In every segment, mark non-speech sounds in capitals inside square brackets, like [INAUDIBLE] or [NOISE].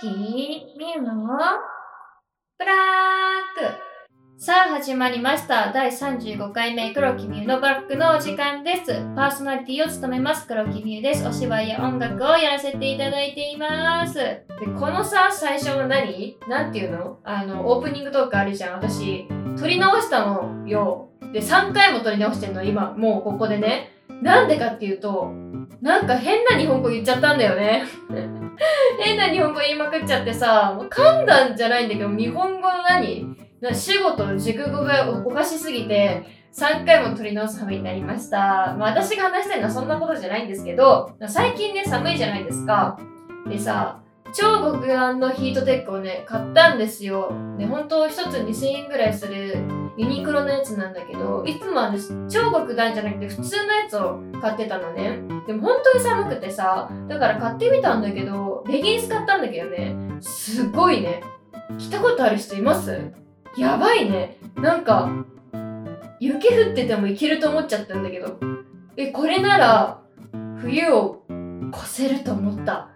キー、ミュのブラック。さあ始まりました。第35回目黒木ミュのブラックのお時間です。パーソナリティを務めます黒木ミュです。お芝居や音楽をやらせていただいています。でこのさ最初の何？なんていうの？あのオープニングトークあるじゃん。私撮り直したのよ。で3回も撮り直してんの今。もうここでね。なんでかっていうとなんか変な日本語言っちゃったんだよね [LAUGHS] 変な日本語言いまくっちゃってさ、もう噛んだんじゃないんだけど、日本語の何主語と熟語がおかしすぎて、3回も取り直す羽目になりました。まあ私が話したいのはそんなことじゃないんですけど、最近ね、寒いじゃないですか。でさ、超極暖のヒートテックをね、買ったんですよ。で、本当一つ2000円ぐらいするユニクロのやつなんだけど、いつもはね、超極暖じゃなくて普通のやつを買ってたのね。でも本当に寒くてさ、だから買ってみたんだけど、レギンス買ったんだけどね、すごいね。着たことある人います？やばいね。なんか、雪降っててもいけると思っちゃったんだけど、え、これなら、冬を越せると思った。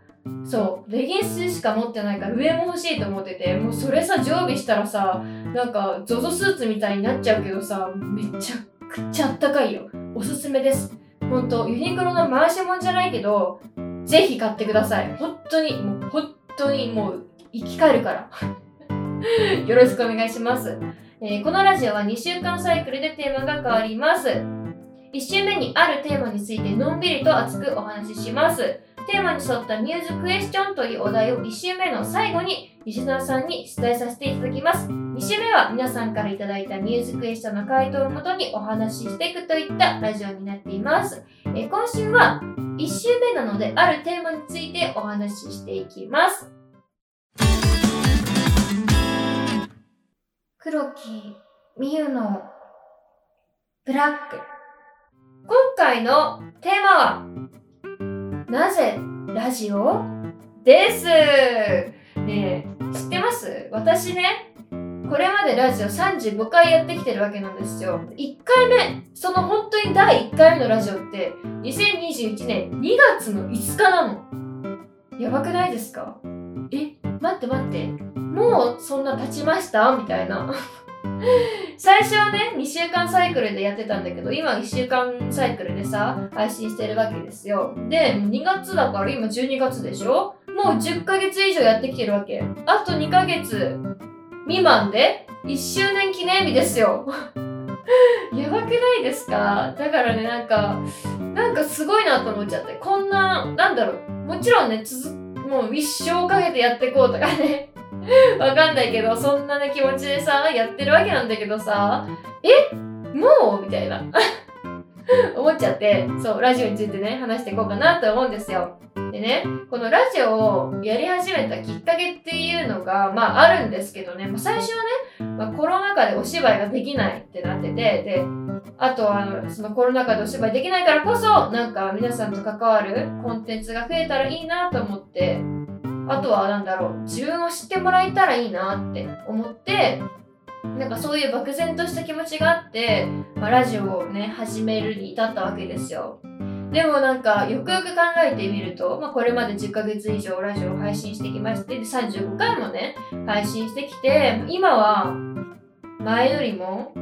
そう、レギンスしか持ってないから上も欲しいと思ってて、もうそれさ、常備したらさ、なんか、ゾゾスーツみたいになっちゃうけどさ、めちゃくちゃあったかいよ。おすすめです。ほんと、ユニクロの回し物じゃないけど、ぜひ買ってください。本当に、もう本当にもう生き返るから。[LAUGHS] よろしくお願いします、えーこのラジオは2週間サイクルでテーマが変わります。1週目にあるテーマについてのんびりと熱くお話しします。テーマに沿ったミューズクエスチョンというお題を1週目の最後にリスナーさんに出題させていただきます。2週目は皆さんからいただいたミューズクエスチョンの回答をもとにお話ししていくといったラジオになっています。え今週は1週目なのであるテーマについてお話ししていきます。黒木美優のブラック。今回のテーマは、なぜラジオ？です。ねえ、知ってます？私ね、これまでラジオ35回やってきてるわけなんですよ。1回目、その本当に第1回目のラジオって、2021年2月の5日なの。やばくないですか？え、待って待って。もうそんな経ちました？みたいな。最初はね、2週間サイクルでやってたんだけど、今1週間サイクルでさ、配信してるわけですよ。で、2月だから今12月でしょ？もう10ヶ月以上やってきてるわけ。あと2ヶ月未満で1周年記念日ですよ。[LAUGHS] やばくないですか？だからね、なんか、なんかすごいなと思っちゃって。こんな、なんだろう。もちろんね、続もう一生かけてやっていこうとかね。[LAUGHS] わかんないけど、そんなね気持ちでさ、やってるわけなんだけどさ、え？もう？みたいな。[LAUGHS] 思っちゃって、そう、ラジオについてね、話していこうかなと思うんですよ。でね、このラジオをやり始めたきっかけっていうのが、まああるんですけどね、まあ、最初はね、まあ、コロナ禍でお芝居ができないってなってて、で、あとあの、そのコロナ禍でお芝居できないからこそ、なんか皆さんと関わるコンテンツが増えたらいいなと思って、あとはなんだろう、自分を知ってもらえたらいいなって思って、なんかそういう漠然とした気持ちがあって、まあ、ラジオをね、始めるに至ったわけですよ。でもなんか、よくよく考えてみると、まあ、これまで10ヶ月以上ラジオを配信してきまして、で35回もね、配信してきて、今は、前よりも、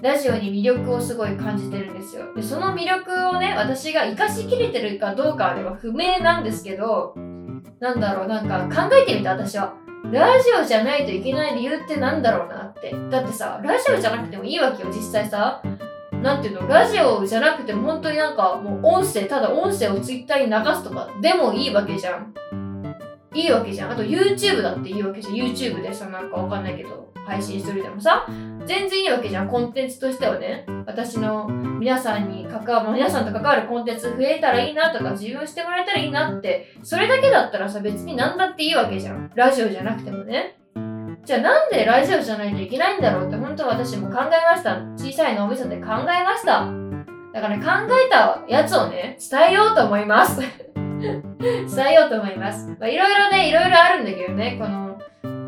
ラジオに魅力をすごい感じてるんですよ。で、その魅力をね、私が活かしきれてるかどうかは、不明なんですけど、なんだろう、なんか考えてみた私は。ラジオじゃないといけない理由ってなんだろうなって。だってさ、ラジオじゃなくてもいいわけよ、実際さ。なんていうの、ラジオじゃなくても本当になんかもう音声、ただ音声をツイッターに流すとかでもいいわけじゃん。いいわけじゃん。あと YouTube だっていいわけじゃん。YouTube でさ、なんかわかんないけど、配信するでもさ、全然いいわけじゃん。コンテンツとしてはね。私の皆さんに関わる、皆さんと関わるコンテンツ増えたらいいなとか、自分してもらえたらいいなって、それだけだったらさ、別に何だっていいわけじゃん。ラジオじゃなくてもね。じゃあなんでラジオじゃないといけないんだろうって本当は私も考えました。小さい脳みそで考えました。だからね、考えたやつをね、伝えようと思います。伝えようと思います。まあ、いろいろね、いろいろあるんだけどね、この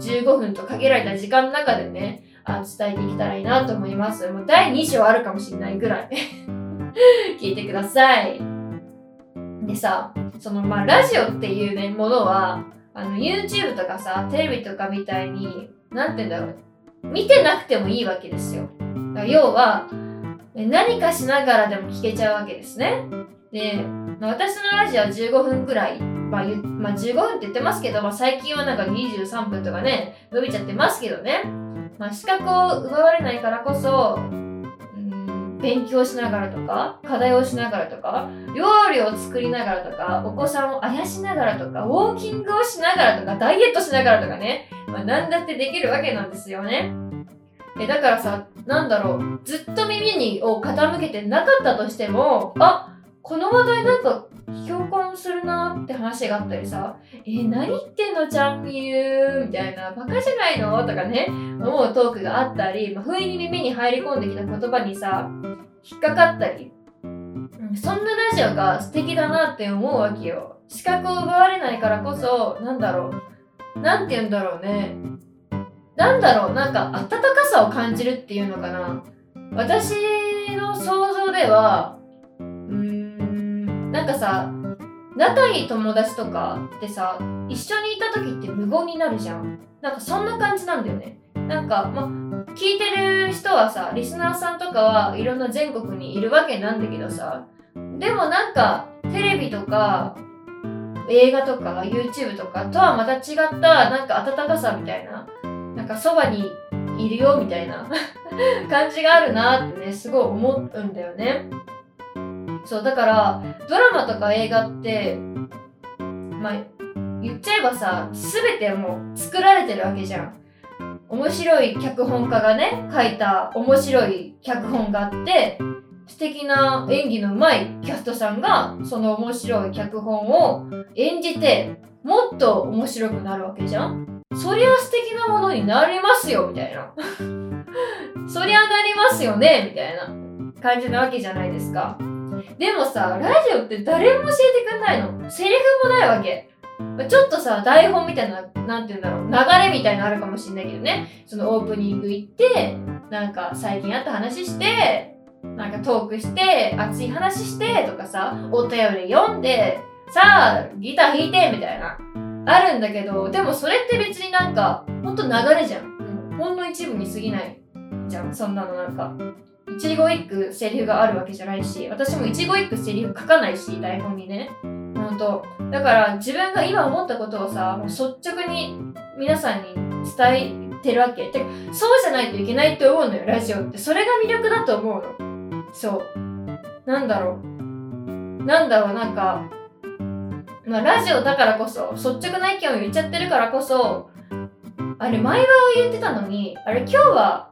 15分と限られた時間の中でね、あ伝えていけたらいいなと思います。もう第2章あるかもしれないぐらい。[LAUGHS] 聞いてください。でさ、そのまあラジオっていうね、ものは、あの YouTube とかさテレビとかみたいに何て言うんだろう見てなくてもいいわけですよ要は何かしながらでも聞けちゃうわけですねで、まあ、私のラジオは15分くらい、まあまあ、15分って言ってますけど、まあ、最近はなんか23分とかね伸びちゃってますけどね、まあ、資格を奪われないからこそ勉強しながらとか課題をしながらとか料理を作りながらとかお子さんをあやしながらとかウォーキングをしながらとかダイエットしながらとかね、まあ、何だってできるわけなんですよね。えだからさなんだろう。ずっと耳にを傾けてなかったとしてもあこの話題なんか共感するなって話があったりさ、え、何言ってんのちゃんみゆみたいな、バカじゃないの？とかね、思うトークがあったり、まあ、不意に耳に入り込んできた言葉にさ、引っかかったり、そんなラジオが素敵だなって思うわけよ。資格を奪われないからこそ、なんだろう。なんて言うんだろうね。なんだろう、なんか温かさを感じるっていうのかな。私の想像では、うん、なんかさ、仲いい友達とかってさ、一緒にいた時って無言になるじゃん。なんかそんな感じなんだよね。なんか、ま、聞いてる人はさ、リスナーさんとかはいろんな全国にいるわけなんだけどさ、でもなんか、テレビとか、映画とか YouTube とかとはまた違ったなんか温かさみたいな、なんかそばにいるよみたいな [LAUGHS] 感じがあるなってね、すごい思うんだよね。そう、だから、ドラマとか映画って、まあ、言っちゃえばさ、すべてもう作られてるわけじゃん。面白い脚本家がね、書いた面白い脚本があって、素敵な演技の上手いキャストさんが、その面白い脚本を演じて、もっと面白くなるわけじゃんそりゃ素敵なものになりますよ、みたいな。[LAUGHS] そりゃなりますよね、みたいな感じなわけじゃないですか。でもさ、ラジオって誰も教えてくんないの。セリフもないわけ。ちょっとさ、台本みたいな、なんて言うんだろう、流れみたいなのあるかもしんないけどね、そのオープニング行って、なんか最近あった話して、なんかトークして、熱い話してとかさ、お便り読んで、さあ、ギター弾いてみたいな、あるんだけど、でもそれって別になんか、ほんと流れじゃん。ほんの一部に過ぎないじゃん、そんなのなんか。一語一句セリフがあるわけじゃないし、私も一語一句セリフ書かないし、台本にね。本当。だから自分が今思ったことをさもう率直に皆さんに伝えてるわけ。でそうじゃないといけないって思うのよラジオって。それが魅力だと思うの。そう。なんだろう。なんだろうなんかまあラジオだからこそ率直な意見を言っちゃってるからこそあれ前は言ってたのにあれ今日は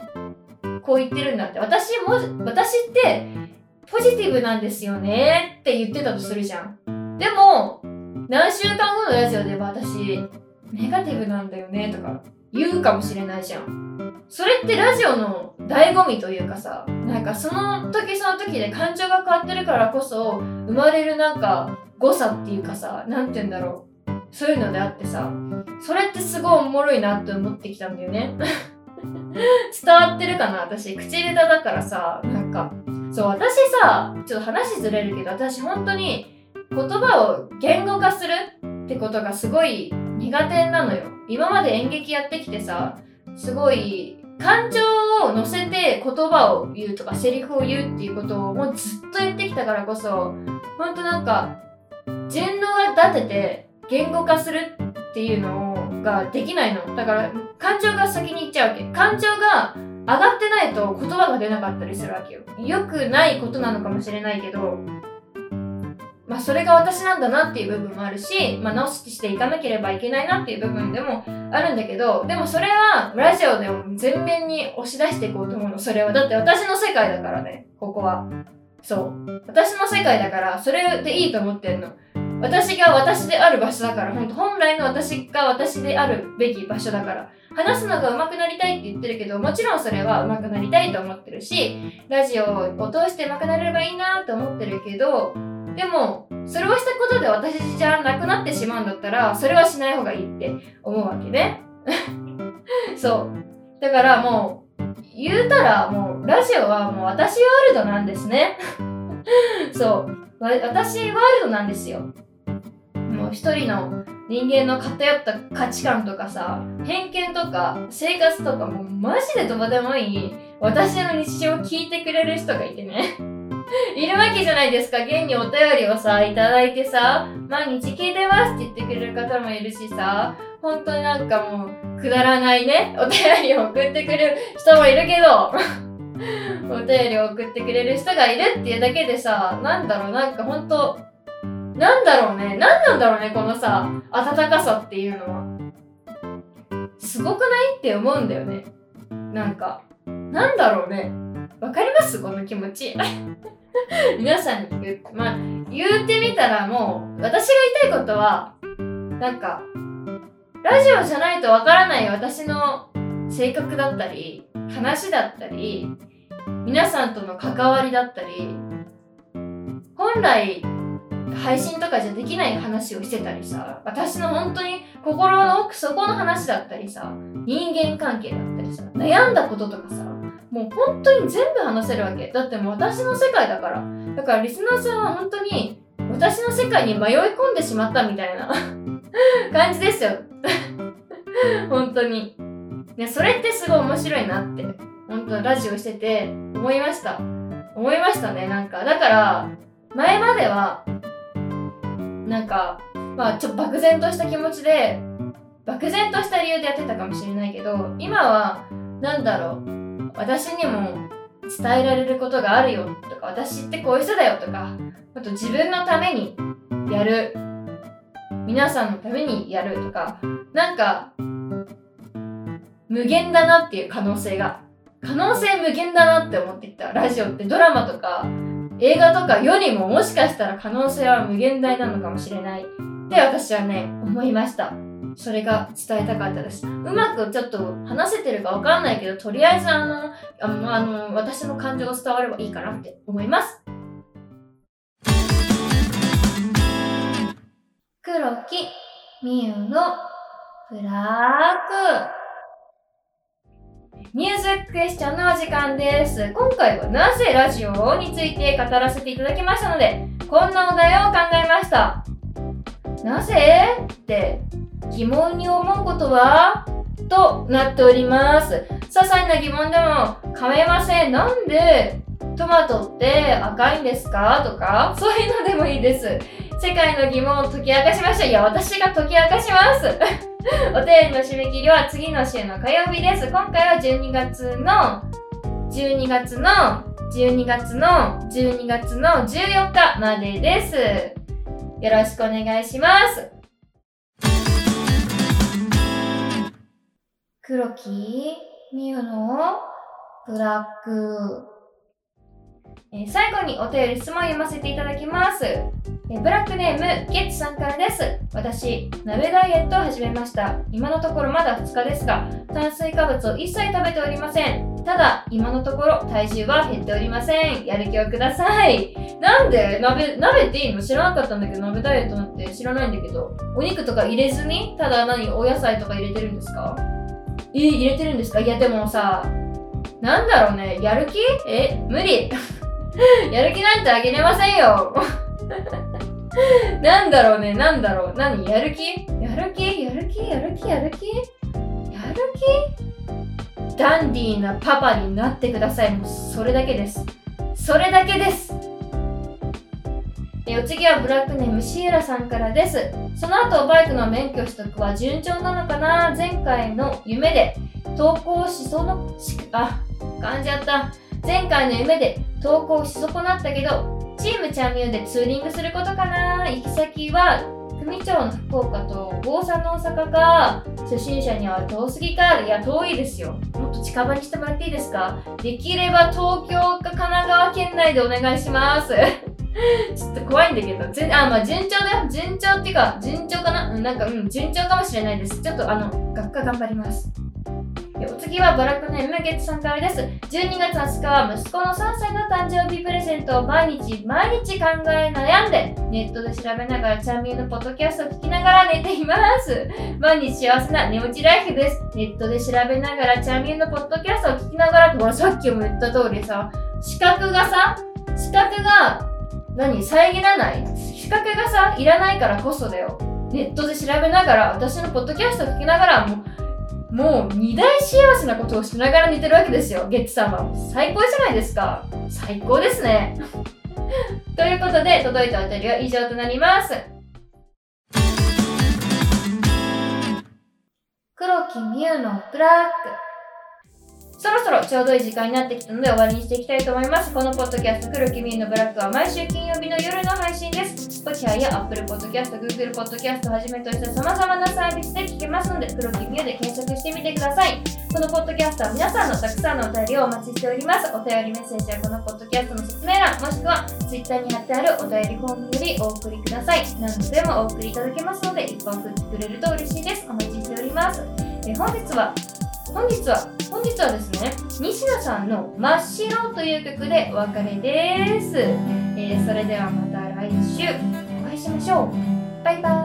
こう言ってるんだって私も私ってポジティブなんですよねって言ってたとするじゃんでも、何週間後のラジオで私、ネガティブなんだよねとか言うかもしれないじゃん。それってラジオの醍醐味というかさ、なんかその時その時で感情が変わってるからこそ生まれるなんか誤差っていうかさ、なんて言うんだろう。そういうのであってさ、それってすごいおもろいなって思ってきたんだよね。伝 [LAUGHS] ってるかな私、口下手だからさ、なんか、そう、私さ、ちょっと話ずれるけど、私本当に言葉を言語化するってことがすごい苦手なのよ。今まで演劇やってきてさ、すごい感情を乗せて言葉を言うとかセリフを言うっていうことをもうずっと言ってきたからこそ、ほんとなんか、順応が立てて言語化するっていうのができないの。だから感情が先に行っちゃうわけ。感情が上がってないと言葉が出なかったりするわけよ。良くないことなのかもしれないけど、まあ、それが私なんだなっていう部分もあるし、まあ、直していかなければいけないなっていう部分でもあるんだけど、でもそれはラジオでも全面に押し出していこうと思うの、それは。だって私の世界だからね、ここは。そう。私の世界だから、それでいいと思ってんの。私が私である場所だから、ほんと本来の私が私であるべき場所だから。話すのが上手くなりたいって言ってるけど、もちろんそれは上手くなりたいと思ってるし、ラジオを通して上手くなれればいいなと思ってるけど、でも、それをしたことで私じゃなくなってしまうんだったら、それはしない方がいいって思うわけね。[LAUGHS] そう。だからもう、言うたらもう、ラジオはもう私ワールドなんですね。[LAUGHS] そう。私ワールドなんですよ。一人の人間の偏った価値観とかさ偏見とか生活とかもうマジでどうでもいい。私の日常を聞いてくれる人がいてね。[LAUGHS] いるわけじゃないですか。現にお便りをさいただいてさ毎日聞いてますって言ってくれる方もいるしさ本当になんかもうくだらないね。お便りを送ってくれる人もいるけど [LAUGHS] お便りを送ってくれる人がいるっていうだけでさなんだろう。なんか本当なんだろうね。何なんだろうねこのさ温かさっていうのは。すごくないって思うんだよね。なんかなんだろうね。わかります？この気持ち。[LAUGHS] 皆さんに言う。まあ言ってみたらもう私が言いたいことはなんかラジオじゃないとわからない私の性格だったり話だったり皆さんとの関わりだったり本来配信とかじゃできない話をしてたりさ私の本当に心の奥底の話だったりさ人間関係だったりさ悩んだこととかさもう本当に全部話せるわけ。だってもう私の世界だから。だからリスナーさんは本当に私の世界に迷い込んでしまったみたいな [LAUGHS] 感じですよ。[LAUGHS] 本当に。ねそれってすごい面白いなって本当ラジオしてて思いました。思いましたねなんか。だから前まではなんかまあちょっと漠然とした気持ちで漠然とした理由でやってたかもしれないけど今は何だろう私にも伝えられることがあるよとか私ってこういう人だよとかあと自分のためにやる皆さんのためにやるとかなんか無限だなっていう可能性が可能性無限だなって思ってきた。ラジオってドラマとか映画とかよりももしかしたら可能性は無限大なのかもしれない。って私はね思いました。それが伝えたかったです。うまくちょっと話せてるかわかんないけどとりあえずあのあの私の感情が伝わればいいかなって思います。黒木みゆのフラッグニュースククエスチョンのお時間です。今回はなぜラジオについて語らせていただきましたので、こんなお題を考えました。なぜって疑問に思うことは？となっております。些細な疑問でも構いません。なんで？トマトって赤いんですか？とか、そういうのでもいいです。世界の疑問を解き明かしました。いや、私が解き明かします。[LAUGHS] お便りの締め切りは次の週の火曜日です。今回は12月の、12月の、12月の、12月の14日までです。よろしくお願いします。黒木みゆのブラック。えー最後にお便り質問を読ませていただきます。えーブラックネームゲッツさんからです。私、鍋ダイエットを始めました。今のところまだ2日ですが、炭水化物を一切食べておりません。ただ、今のところ体重は減っておりません。やる気をください。なんで鍋、鍋っていいの知らなかったんだけど、鍋ダイエットなんて知らないんだけど、お肉とか入れずに、ただ何、お野菜とか入れてるんですか？えー入れてるんですか？いや、でもさ、なんだろうね、やる気？え、無理。[LAUGHS] [LAUGHS] やる気なんてあげれませんよ。[LAUGHS] なんだろうね、なんだろう。何？やる気？やる気？やる気？やる気？やる気？やる気？ダンディーなパパになってください。もうそれだけです。それだけです。えお次はブラックネームシエラさんからです。その後バイクの免許取得は順調なのかな？前回の夢で投稿しそうのしあ噛んじゃった前回の夢で投稿し損なったけどチームチャンミューでツーリングすることかな。行き先は組町の福岡と郷さんの大阪か。初心者には遠すぎか。いや遠いですよ。もっと近場にしてもらっていいですか。できれば東京か神奈川県内でお願いします。[LAUGHS] ちょっと怖いんだけど、ぜあ、まあ順調だよ。順調っていうか、順調かな、なんか、うん、順調かもしれないです。ちょっとあの、学科頑張ります。お次はバラクネームゲッツさんからです。12月20日は息子の3歳の誕生日プレゼントを毎日毎日考え悩んで、ネットで調べながらチャンミーのポッドキャストを聞きながら寝ています。毎日幸せな寝落ちライフです。ネットで調べながらチャンミーのポッドキャストを聞きながらって、ほらさっきも言った通りさ、視覚がさ、視覚が何遮らない視覚がさいらないからこそだよネットで調べながら、私のポッドキャストを聞きながら、もう、もう二大幸せなことをしながら寝てるわけですよ、ゲッツさんは。最高じゃないですか。最高ですね。[LAUGHS] ということで、届いたお便りは以上となります。黒木美優のブラック。そろそろちょうどいい時間になってきたので終わりにしていきたいと思います。このポッドキャスト、黒きみのブラックは毎週金曜日の夜の配信です。Spotify や Apple Podcast、Google Podcast をはじめとした様々なサービスで聞けますので、黒きみで検索してみてください。このポッドキャストは皆さんのたくさんのお便りをお待ちしております。お便りメッセージはこのポッドキャストの説明欄、もしくは Twitter に貼ってあるお便りフォームよりお送りください。何度でもお送りいただけますので、一本送ってくれると嬉しいです。お待ちしております。え本日は本日は、本日はですね、西田さんの真っ白という曲でお別れです。えー、それではまた来週お会いしましょう。バイバイ。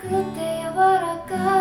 くて柔らかい